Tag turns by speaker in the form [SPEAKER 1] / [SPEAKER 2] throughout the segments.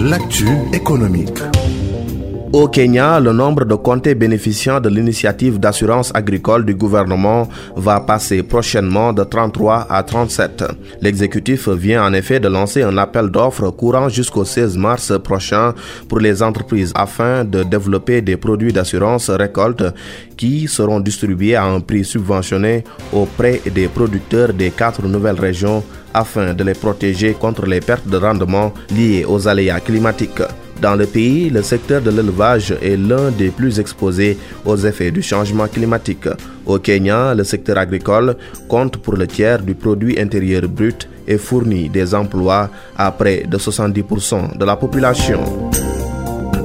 [SPEAKER 1] L'actu économique.
[SPEAKER 2] Au Kenya, le nombre de comtés bénéficiant de l'initiative d'assurance agricole du gouvernement va passer prochainement de 33 à 37. L'exécutif vient en effet de lancer un appel d'offres courant jusqu'au 16 mars prochain pour les entreprises afin de développer des produits d'assurance récolte qui seront distribués à un prix subventionné auprès des producteurs des quatre nouvelles régions afin de les protéger contre les pertes de rendement liées aux aléas climatiques. Dans le pays, le secteur de l'élevage est l'un des plus exposés aux effets du changement climatique. Au Kenya, le secteur agricole compte pour le tiers du produit intérieur brut et fournit des emplois à près de 70% de la population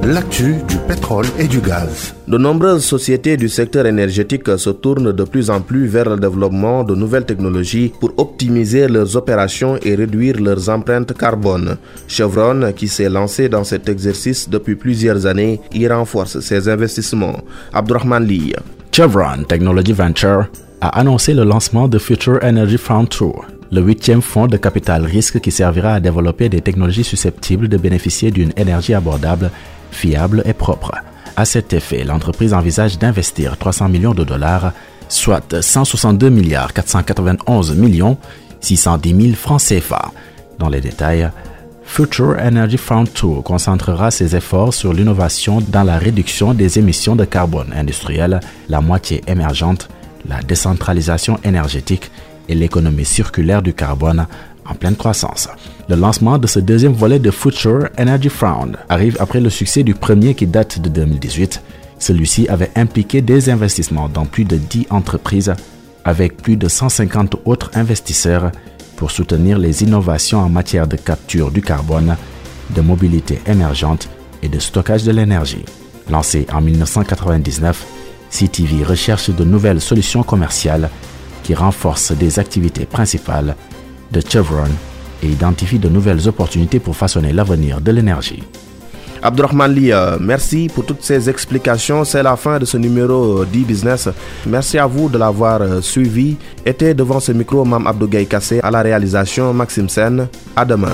[SPEAKER 1] l'actu du pétrole et du gaz.
[SPEAKER 2] De nombreuses sociétés du secteur énergétique se tournent de plus en plus vers le développement de nouvelles technologies pour optimiser leurs opérations et réduire leurs empreintes carbone. Chevron, qui s'est lancé dans cet exercice depuis plusieurs années, y renforce ses investissements. Abdurrahman Lee.
[SPEAKER 3] Chevron Technology Venture a annoncé le lancement de Future Energy Fund Tour, le huitième fonds de capital risque qui servira à développer des technologies susceptibles de bénéficier d'une énergie abordable fiable et propre. À cet effet, l'entreprise envisage d'investir 300 millions de dollars, soit 162 milliards 491 millions 610 000 francs CFA. Dans les détails, Future Energy Fund Tour concentrera ses efforts sur l'innovation dans la réduction des émissions de carbone industrielles, la moitié émergente, la décentralisation énergétique et l'économie circulaire du carbone en pleine croissance. Le lancement de ce deuxième volet de Future Energy Fund arrive après le succès du premier qui date de 2018. Celui-ci avait impliqué des investissements dans plus de 10 entreprises avec plus de 150 autres investisseurs pour soutenir les innovations en matière de capture du carbone, de mobilité émergente et de stockage de l'énergie. Lancé en 1999, CTV recherche de nouvelles solutions commerciales qui renforcent des activités principales de Chevron et identifie de nouvelles opportunités pour façonner l'avenir de l'énergie.
[SPEAKER 2] Abdurrahman Li, merci pour toutes ces explications. C'est la fin de ce numéro d'e-business. Merci à vous de l'avoir euh, suivi. Était devant ce micro Mam Abdou Kassé à la réalisation Maxime Sen. À demain.